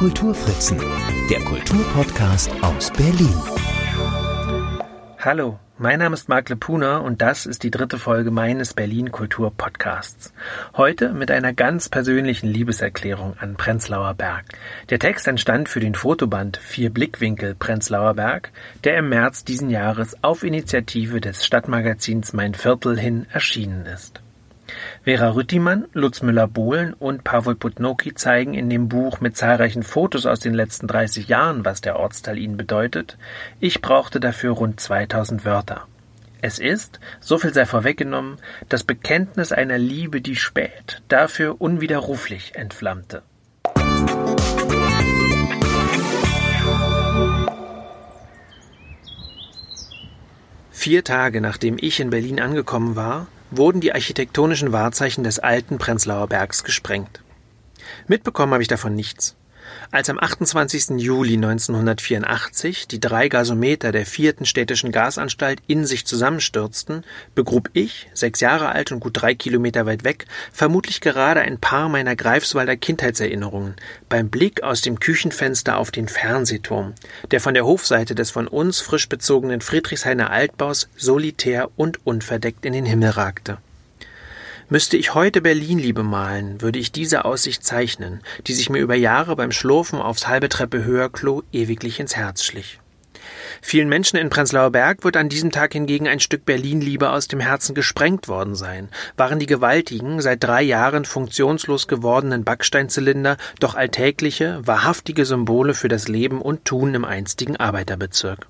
Kulturfritzen, der Kulturpodcast aus Berlin. Hallo, mein Name ist Marc Lepuna und das ist die dritte Folge meines Berlin Kultur Podcasts. Heute mit einer ganz persönlichen Liebeserklärung an Prenzlauer Berg. Der Text entstand für den Fotoband Vier Blickwinkel Prenzlauer Berg, der im März diesen Jahres auf Initiative des Stadtmagazins Mein Viertel hin erschienen ist. Vera Rüttimann, Lutz Müller-Bohlen und Pawel Putnoki zeigen in dem Buch mit zahlreichen Fotos aus den letzten 30 Jahren, was der Ortsteil ihnen bedeutet. Ich brauchte dafür rund 2000 Wörter. Es ist, so viel sei vorweggenommen, das Bekenntnis einer Liebe, die spät, dafür unwiderruflich entflammte. Vier Tage nachdem ich in Berlin angekommen war, wurden die architektonischen Wahrzeichen des alten Prenzlauer Bergs gesprengt. Mitbekommen habe ich davon nichts. Als am 28. Juli 1984 die drei Gasometer der vierten städtischen Gasanstalt in sich zusammenstürzten, begrub ich, sechs Jahre alt und gut drei Kilometer weit weg, vermutlich gerade ein paar meiner Greifswalder Kindheitserinnerungen beim Blick aus dem Küchenfenster auf den Fernsehturm, der von der Hofseite des von uns frisch bezogenen Friedrichshainer Altbaus solitär und unverdeckt in den Himmel ragte. Müsste ich heute Berlin-Liebe malen, würde ich diese Aussicht zeichnen, die sich mir über Jahre beim Schlurfen aufs halbe Treppe höher Klo ewiglich ins Herz schlich. Vielen Menschen in Prenzlauer Berg wird an diesem Tag hingegen ein Stück Berlin-Liebe aus dem Herzen gesprengt worden sein. Waren die gewaltigen, seit drei Jahren funktionslos gewordenen Backsteinzylinder doch alltägliche, wahrhaftige Symbole für das Leben und Tun im einstigen Arbeiterbezirk.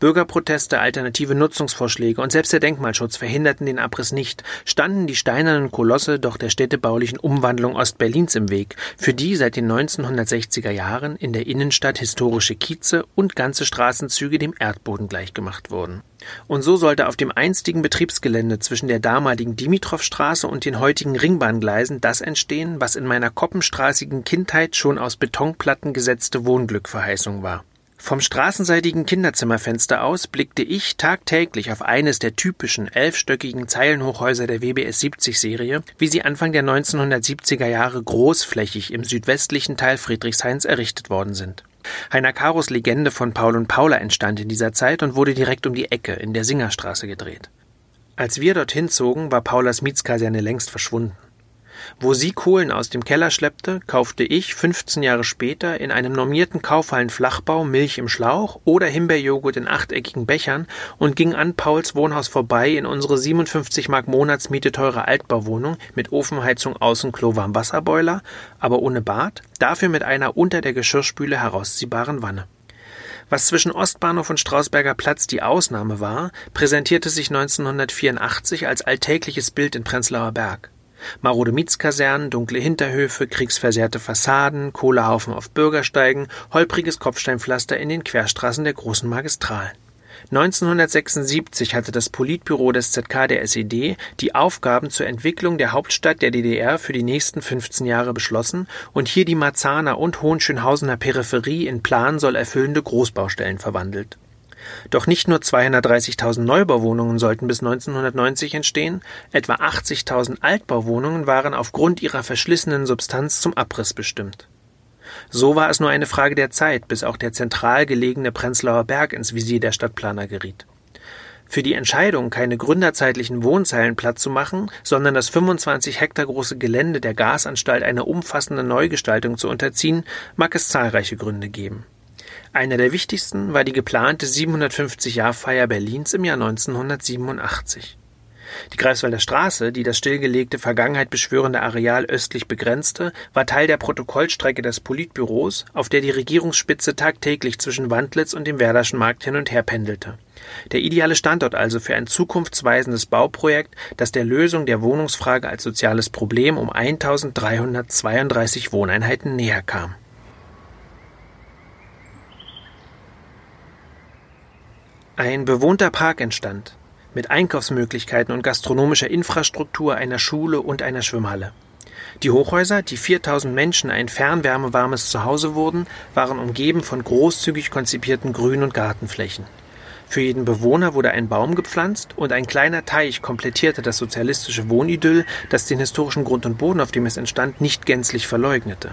Bürgerproteste, alternative Nutzungsvorschläge und selbst der Denkmalschutz verhinderten den Abriss nicht, standen die steinernen Kolosse doch der städtebaulichen Umwandlung Ostberlins im Weg, für die seit den 1960er Jahren in der Innenstadt historische Kieze und ganze Straßenzüge dem Erdboden gleichgemacht wurden. Und so sollte auf dem einstigen Betriebsgelände zwischen der damaligen Dimitrovstraße und den heutigen Ringbahngleisen das entstehen, was in meiner koppenstraßigen Kindheit schon aus Betonplatten gesetzte Wohnglückverheißung war. Vom straßenseitigen Kinderzimmerfenster aus blickte ich tagtäglich auf eines der typischen elfstöckigen Zeilenhochhäuser der WBS 70 Serie, wie sie Anfang der 1970er Jahre großflächig im südwestlichen Teil Friedrichshains errichtet worden sind. Heiner Karos Legende von Paul und Paula entstand in dieser Zeit und wurde direkt um die Ecke in der Singerstraße gedreht. Als wir dorthin zogen, war Paulas Mietskaserne längst verschwunden. Wo sie Kohlen aus dem Keller schleppte, kaufte ich 15 Jahre später in einem normierten Kaufhallen-Flachbau Milch im Schlauch oder Himbeerjoghurt in achteckigen Bechern und ging an Pauls Wohnhaus vorbei in unsere 57 Mark Monatsmiete teure Altbauwohnung mit Ofenheizung, Außenklo, Warmwasserboiler, aber ohne Bad, dafür mit einer unter der Geschirrspüle herausziehbaren Wanne. Was zwischen Ostbahnhof und Strausberger Platz die Ausnahme war, präsentierte sich 1984 als alltägliches Bild in Prenzlauer Berg. Marode Mietskasernen, dunkle Hinterhöfe, kriegsversehrte Fassaden, Kohlehaufen auf Bürgersteigen, holpriges Kopfsteinpflaster in den Querstraßen der großen Magistralen. 1976 hatte das Politbüro des ZK der SED die Aufgaben zur Entwicklung der Hauptstadt der DDR für die nächsten 15 Jahre beschlossen und hier die Marzahner und Hohenschönhausener Peripherie in plansoll erfüllende Großbaustellen verwandelt. Doch nicht nur 230.000 Neubauwohnungen sollten bis 1990 entstehen, etwa 80.000 Altbauwohnungen waren aufgrund ihrer verschlissenen Substanz zum Abriss bestimmt. So war es nur eine Frage der Zeit, bis auch der zentral gelegene Prenzlauer Berg ins Visier der Stadtplaner geriet. Für die Entscheidung, keine gründerzeitlichen Wohnzeilen platt zu machen, sondern das 25 Hektar große Gelände der Gasanstalt einer umfassenden Neugestaltung zu unterziehen, mag es zahlreiche Gründe geben. Einer der wichtigsten war die geplante 750-Jahr-Feier Berlins im Jahr 1987. Die Greifswalder Straße, die das stillgelegte Vergangenheit beschwörende Areal östlich begrenzte, war Teil der Protokollstrecke des Politbüros, auf der die Regierungsspitze tagtäglich zwischen Wandlitz und dem Werderschen Markt hin und her pendelte. Der ideale Standort also für ein zukunftsweisendes Bauprojekt, das der Lösung der Wohnungsfrage als soziales Problem um 1332 Wohneinheiten näher kam. Ein bewohnter Park entstand, mit Einkaufsmöglichkeiten und gastronomischer Infrastruktur, einer Schule und einer Schwimmhalle. Die Hochhäuser, die 4000 Menschen ein fernwärmewarmes Zuhause wurden, waren umgeben von großzügig konzipierten Grün- und Gartenflächen. Für jeden Bewohner wurde ein Baum gepflanzt und ein kleiner Teich komplettierte das sozialistische Wohnidyll, das den historischen Grund und Boden, auf dem es entstand, nicht gänzlich verleugnete.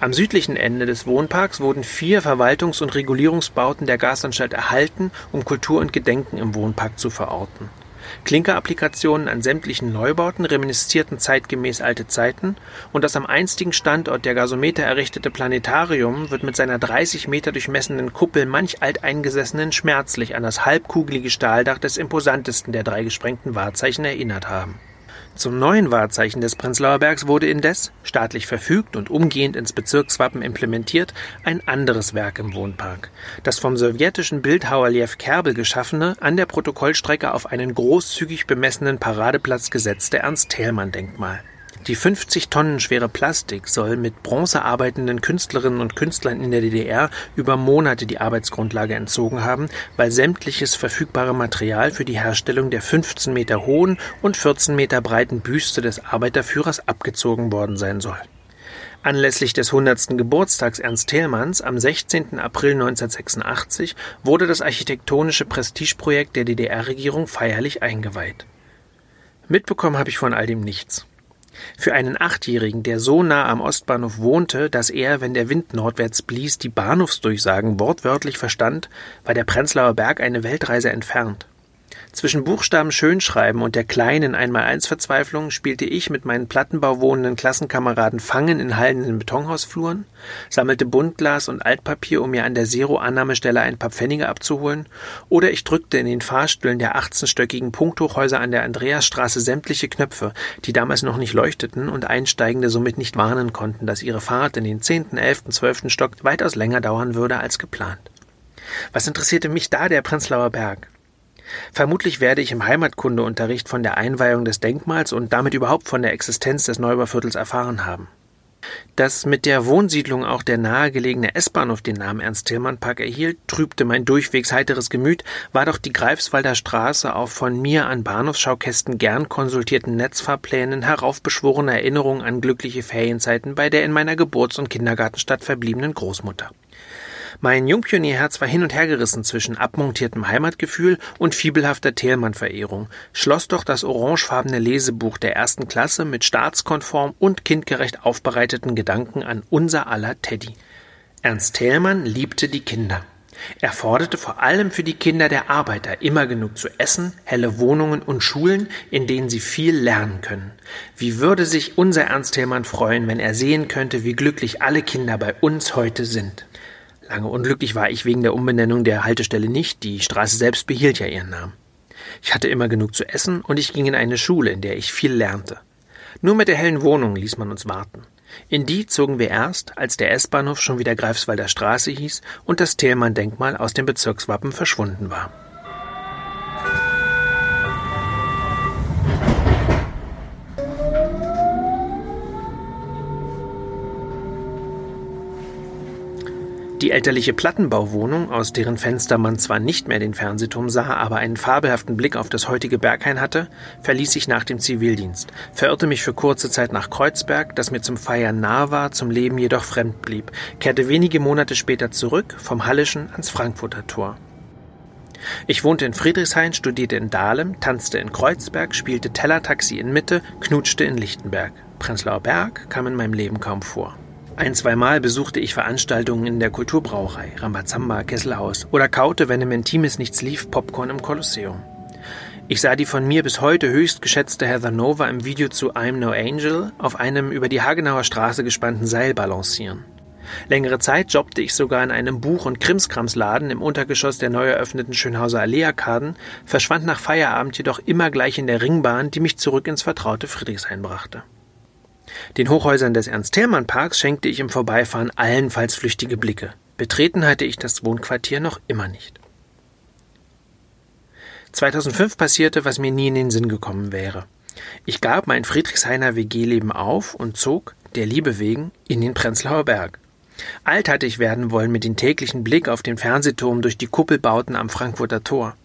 Am südlichen Ende des Wohnparks wurden vier Verwaltungs- und Regulierungsbauten der Gasanstalt erhalten, um Kultur und Gedenken im Wohnpark zu verorten. Klinkerapplikationen an sämtlichen Neubauten reminiszierten zeitgemäß alte Zeiten und das am einstigen Standort der Gasometer errichtete Planetarium wird mit seiner 30 Meter durchmessenden Kuppel manch Alteingesessenen schmerzlich an das halbkugelige Stahldach des imposantesten der drei gesprengten Wahrzeichen erinnert haben zum neuen Wahrzeichen des Prenzlauer Bergs wurde indes, staatlich verfügt und umgehend ins Bezirkswappen implementiert, ein anderes Werk im Wohnpark. Das vom sowjetischen Bildhauer Lew Kerbel geschaffene, an der Protokollstrecke auf einen großzügig bemessenen Paradeplatz gesetzte Ernst-Thälmann-Denkmal die 50 Tonnen schwere Plastik soll mit Bronze arbeitenden Künstlerinnen und Künstlern in der DDR über Monate die Arbeitsgrundlage entzogen haben, weil sämtliches verfügbare Material für die Herstellung der 15 Meter hohen und 14 Meter breiten Büste des Arbeiterführers abgezogen worden sein soll. Anlässlich des 100. Geburtstags Ernst Thälmanns am 16. April 1986 wurde das architektonische Prestigeprojekt der DDR-Regierung feierlich eingeweiht. Mitbekommen habe ich von all dem nichts. Für einen Achtjährigen, der so nah am Ostbahnhof wohnte, dass er, wenn der Wind nordwärts blies, die Bahnhofsdurchsagen wortwörtlich verstand, war der Prenzlauer Berg eine Weltreise entfernt. Zwischen Buchstaben Schönschreiben und der kleinen Einmaleins-Verzweiflung spielte ich mit meinen plattenbauwohnenden Klassenkameraden Fangen in hallenden Betonhausfluren, sammelte Buntglas und Altpapier, um mir an der Zero-Annahmestelle ein paar Pfennige abzuholen, oder ich drückte in den Fahrstühlen der 18-stöckigen Punkthochhäuser an der Andreasstraße sämtliche Knöpfe, die damals noch nicht leuchteten und Einsteigende somit nicht warnen konnten, dass ihre Fahrt in den 10., 11., 12. Stock weitaus länger dauern würde als geplant. Was interessierte mich da der Prenzlauer Berg? Vermutlich werde ich im Heimatkundeunterricht von der Einweihung des Denkmals und damit überhaupt von der Existenz des Neubauviertels erfahren haben. Dass mit der Wohnsiedlung auch der nahegelegene S-Bahnhof den Namen Ernst-Tillmann-Park erhielt, trübte mein durchwegs heiteres Gemüt, war doch die Greifswalder Straße auf von mir an Bahnhofsschaukästen gern konsultierten Netzfahrplänen heraufbeschworene Erinnerung an glückliche Ferienzeiten bei der in meiner Geburts- und Kindergartenstadt verbliebenen Großmutter. Mein Jungpionierherz war hin und her gerissen zwischen abmontiertem Heimatgefühl und fibelhafter Thälmann-Verehrung, schloss doch das orangefarbene Lesebuch der ersten Klasse mit staatskonform und kindgerecht aufbereiteten Gedanken an unser aller Teddy. Ernst Thälmann liebte die Kinder. Er forderte vor allem für die Kinder der Arbeiter immer genug zu essen, helle Wohnungen und Schulen, in denen sie viel lernen können. Wie würde sich unser Ernst Thälmann freuen, wenn er sehen könnte, wie glücklich alle Kinder bei uns heute sind. Lange unglücklich war ich wegen der Umbenennung der Haltestelle nicht, die Straße selbst behielt ja ihren Namen. Ich hatte immer genug zu essen und ich ging in eine Schule, in der ich viel lernte. Nur mit der hellen Wohnung ließ man uns warten. In die zogen wir erst, als der S-Bahnhof schon wieder Greifswalder Straße hieß und das Thälmann-Denkmal aus dem Bezirkswappen verschwunden war. Die elterliche Plattenbauwohnung, aus deren Fenster man zwar nicht mehr den Fernsehturm sah, aber einen fabelhaften Blick auf das heutige Berghain hatte, verließ ich nach dem Zivildienst, verirrte mich für kurze Zeit nach Kreuzberg, das mir zum Feiern nah war, zum Leben jedoch fremd blieb, kehrte wenige Monate später zurück, vom Hallischen ans Frankfurter Tor. Ich wohnte in Friedrichshain, studierte in Dahlem, tanzte in Kreuzberg, spielte Tellertaxi in Mitte, knutschte in Lichtenberg. Prenzlauer Berg kam in meinem Leben kaum vor. Ein, zweimal besuchte ich Veranstaltungen in der Kulturbrauerei, Rambazamba, Kesselhaus oder kaute, wenn im Intimes nichts lief, Popcorn im Kolosseum. Ich sah die von mir bis heute höchst geschätzte Heather Nova im Video zu I'm No Angel auf einem über die Hagenauer Straße gespannten Seil balancieren. Längere Zeit jobbte ich sogar in einem Buch- und Krimskramsladen im Untergeschoss der neu eröffneten Schönhauser Allee-Arkaden, verschwand nach Feierabend jedoch immer gleich in der Ringbahn, die mich zurück ins vertraute Friedrichshain brachte. Den Hochhäusern des Ernst-Thälmann-Parks schenkte ich im Vorbeifahren allenfalls flüchtige Blicke. Betreten hatte ich das Wohnquartier noch immer nicht. 2005 passierte, was mir nie in den Sinn gekommen wäre. Ich gab mein Friedrichshainer WG-Leben auf und zog, der Liebe wegen, in den Prenzlauer Berg. Alt hatte ich werden wollen mit dem täglichen Blick auf den Fernsehturm durch die Kuppelbauten am Frankfurter Tor.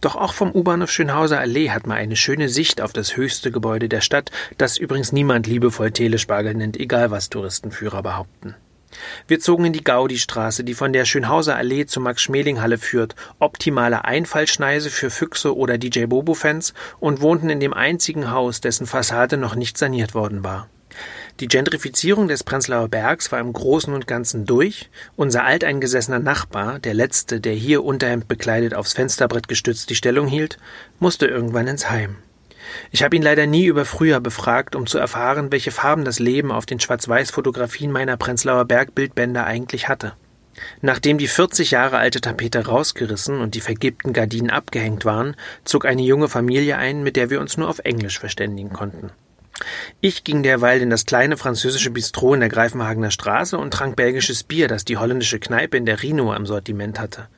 Doch auch vom U-Bahnhof Schönhauser Allee hat man eine schöne Sicht auf das höchste Gebäude der Stadt, das übrigens niemand liebevoll Telespargel nennt, egal was Touristenführer behaupten. Wir zogen in die Gaudi-Straße, die von der Schönhauser Allee zur Max-Schmeling-Halle führt, optimale Einfallschneise für Füchse oder DJ Bobo-Fans und wohnten in dem einzigen Haus, dessen Fassade noch nicht saniert worden war. Die Gentrifizierung des Prenzlauer Bergs war im Großen und Ganzen durch. Unser alteingesessener Nachbar, der letzte, der hier Unterhemd bekleidet aufs Fensterbrett gestützt die Stellung hielt, musste irgendwann ins Heim. Ich habe ihn leider nie über früher befragt, um zu erfahren, welche Farben das Leben auf den Schwarz-Weiß-Fotografien meiner Prenzlauer Bergbildbänder eigentlich hatte. Nachdem die 40 Jahre alte Tapete rausgerissen und die vergilbten Gardinen abgehängt waren, zog eine junge Familie ein, mit der wir uns nur auf Englisch verständigen konnten. Ich ging derweil in das kleine französische Bistro in der Greifenhagener Straße und trank belgisches Bier, das die holländische Kneipe in der Rhino am Sortiment hatte.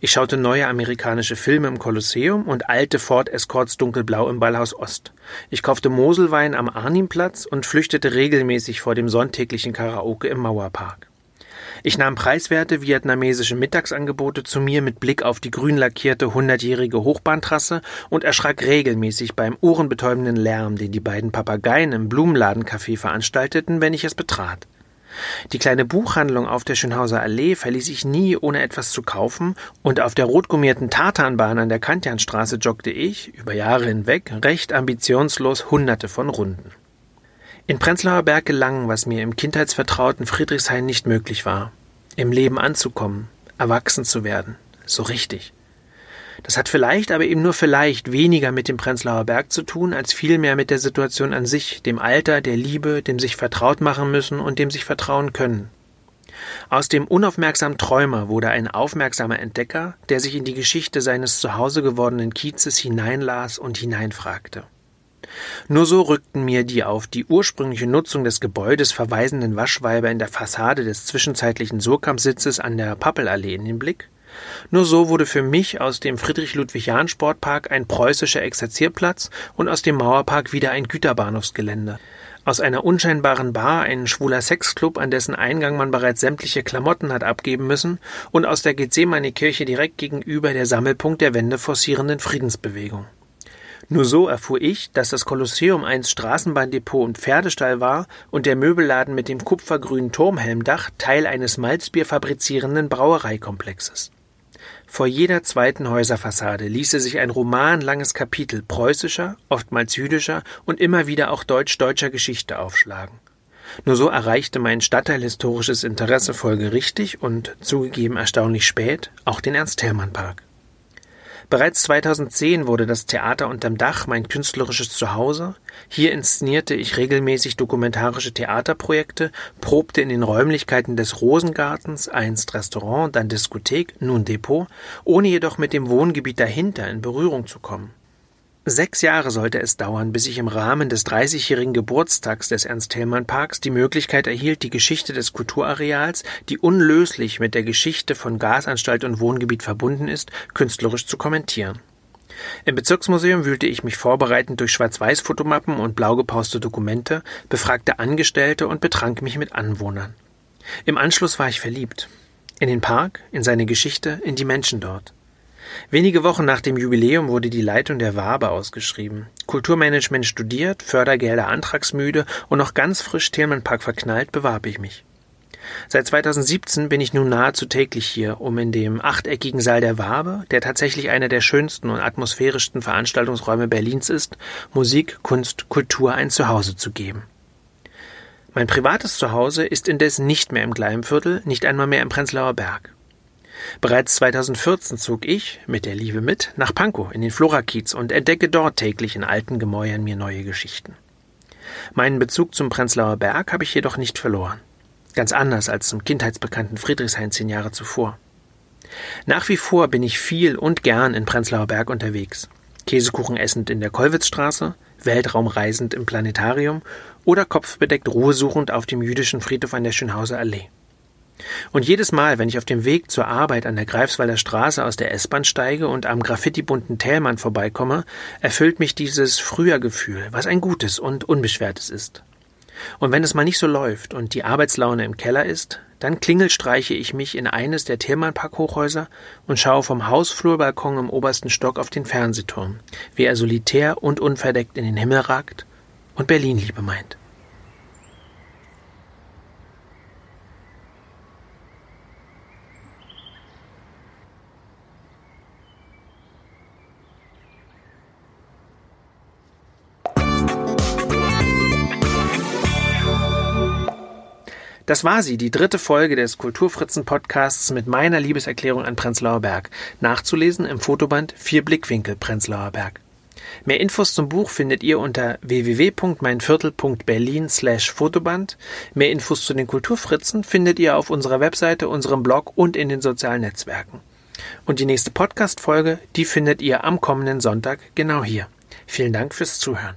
Ich schaute neue amerikanische Filme im Kolosseum und alte Ford Escorts dunkelblau im Ballhaus Ost. Ich kaufte Moselwein am Arnimplatz und flüchtete regelmäßig vor dem sonntäglichen Karaoke im Mauerpark. Ich nahm preiswerte vietnamesische Mittagsangebote zu mir mit Blick auf die grün lackierte hundertjährige Hochbahntrasse und erschrak regelmäßig beim ohrenbetäubenden Lärm, den die beiden Papageien im Blumenladencafé veranstalteten, wenn ich es betrat. Die kleine Buchhandlung auf der Schönhauser Allee verließ ich nie, ohne etwas zu kaufen, und auf der rotgummierten Tartanbahn an der Kantianstraße joggte ich, über Jahre hinweg, recht ambitionslos hunderte von Runden. In Prenzlauer Berg gelangen, was mir im kindheitsvertrauten Friedrichshain nicht möglich war. Im Leben anzukommen, erwachsen zu werden, so richtig. Das hat vielleicht, aber eben nur vielleicht weniger mit dem Prenzlauer Berg zu tun, als vielmehr mit der Situation an sich, dem Alter, der Liebe, dem sich vertraut machen müssen und dem sich vertrauen können. Aus dem unaufmerksamen Träumer wurde ein aufmerksamer Entdecker, der sich in die Geschichte seines zu Hause gewordenen Kiezes hineinlas und hineinfragte. Nur so rückten mir die auf die ursprüngliche Nutzung des Gebäudes verweisenden Waschweiber in der Fassade des zwischenzeitlichen Surkamp-Sitzes an der Pappelallee in den Blick. Nur so wurde für mich aus dem Friedrich-Ludwig-Jahn-Sportpark ein preußischer Exerzierplatz und aus dem Mauerpark wieder ein Güterbahnhofsgelände. Aus einer unscheinbaren Bar ein schwuler Sexclub, an dessen Eingang man bereits sämtliche Klamotten hat abgeben müssen, und aus der Gethsemane-Kirche direkt gegenüber der Sammelpunkt der Wende forcierenden Friedensbewegung. Nur so erfuhr ich, dass das Kolosseum einst Straßenbahndepot und Pferdestall war und der Möbelladen mit dem kupfergrünen Turmhelmdach Teil eines Malzbier fabrizierenden Brauereikomplexes. Vor jeder zweiten Häuserfassade ließe sich ein romanlanges Kapitel preußischer, oftmals jüdischer und immer wieder auch deutsch-deutscher Geschichte aufschlagen. Nur so erreichte mein stadtteilhistorisches Interesse folgerichtig und zugegeben erstaunlich spät auch den Ernst-Thälmann-Park. Bereits 2010 wurde das Theater unterm Dach mein künstlerisches Zuhause. Hier inszenierte ich regelmäßig dokumentarische Theaterprojekte, probte in den Räumlichkeiten des Rosengartens, einst Restaurant, dann Diskothek, nun Depot, ohne jedoch mit dem Wohngebiet dahinter in Berührung zu kommen. Sechs Jahre sollte es dauern, bis ich im Rahmen des 30-jährigen Geburtstags des Ernst-Thälmann-Parks die Möglichkeit erhielt, die Geschichte des Kulturareals, die unlöslich mit der Geschichte von Gasanstalt und Wohngebiet verbunden ist, künstlerisch zu kommentieren. Im Bezirksmuseum wühlte ich mich vorbereitend durch Schwarz-Weiß-Fotomappen und blau gepauste Dokumente, befragte Angestellte und betrank mich mit Anwohnern. Im Anschluss war ich verliebt. In den Park, in seine Geschichte, in die Menschen dort. Wenige Wochen nach dem Jubiläum wurde die Leitung der Wabe ausgeschrieben. Kulturmanagement studiert, Fördergelder antragsmüde und noch ganz frisch Themenpark verknallt bewarb ich mich. Seit 2017 bin ich nun nahezu täglich hier, um in dem achteckigen Saal der Wabe, der tatsächlich einer der schönsten und atmosphärischsten Veranstaltungsräume Berlins ist, Musik, Kunst, Kultur ein Zuhause zu geben. Mein privates Zuhause ist indes nicht mehr im Gleimviertel, nicht einmal mehr im Prenzlauer Berg. Bereits 2014 zog ich, mit der Liebe mit, nach Pankow in den Florakiez und entdecke dort täglich in alten Gemäuern mir neue Geschichten. Meinen Bezug zum Prenzlauer Berg habe ich jedoch nicht verloren. Ganz anders als zum kindheitsbekannten Friedrichshain zehn Jahre zuvor. Nach wie vor bin ich viel und gern in Prenzlauer Berg unterwegs. Käsekuchen essend in der Kollwitzstraße, Weltraumreisend im Planetarium oder kopfbedeckt ruhesuchend auf dem jüdischen Friedhof an der Schönhauser Allee. Und jedes Mal, wenn ich auf dem Weg zur Arbeit an der Greifswalder Straße aus der S-Bahn steige und am graffitibunten Thälmann vorbeikomme, erfüllt mich dieses Frühergefühl, was ein gutes und unbeschwertes ist. Und wenn es mal nicht so läuft und die Arbeitslaune im Keller ist, dann klingelstreiche ich mich in eines der Thälmann-Park-Hochhäuser und schaue vom Hausflurbalkon im obersten Stock auf den Fernsehturm, wie er solitär und unverdeckt in den Himmel ragt und Berlin Liebe meint. Das war sie, die dritte Folge des Kulturfritzen Podcasts mit meiner Liebeserklärung an Prenzlauer Berg. Nachzulesen im Fotoband Vier Blickwinkel Prenzlauer Berg. Mehr Infos zum Buch findet ihr unter www.meinviertel.berlin slash Fotoband. Mehr Infos zu den Kulturfritzen findet ihr auf unserer Webseite, unserem Blog und in den sozialen Netzwerken. Und die nächste Podcast-Folge, die findet ihr am kommenden Sonntag genau hier. Vielen Dank fürs Zuhören.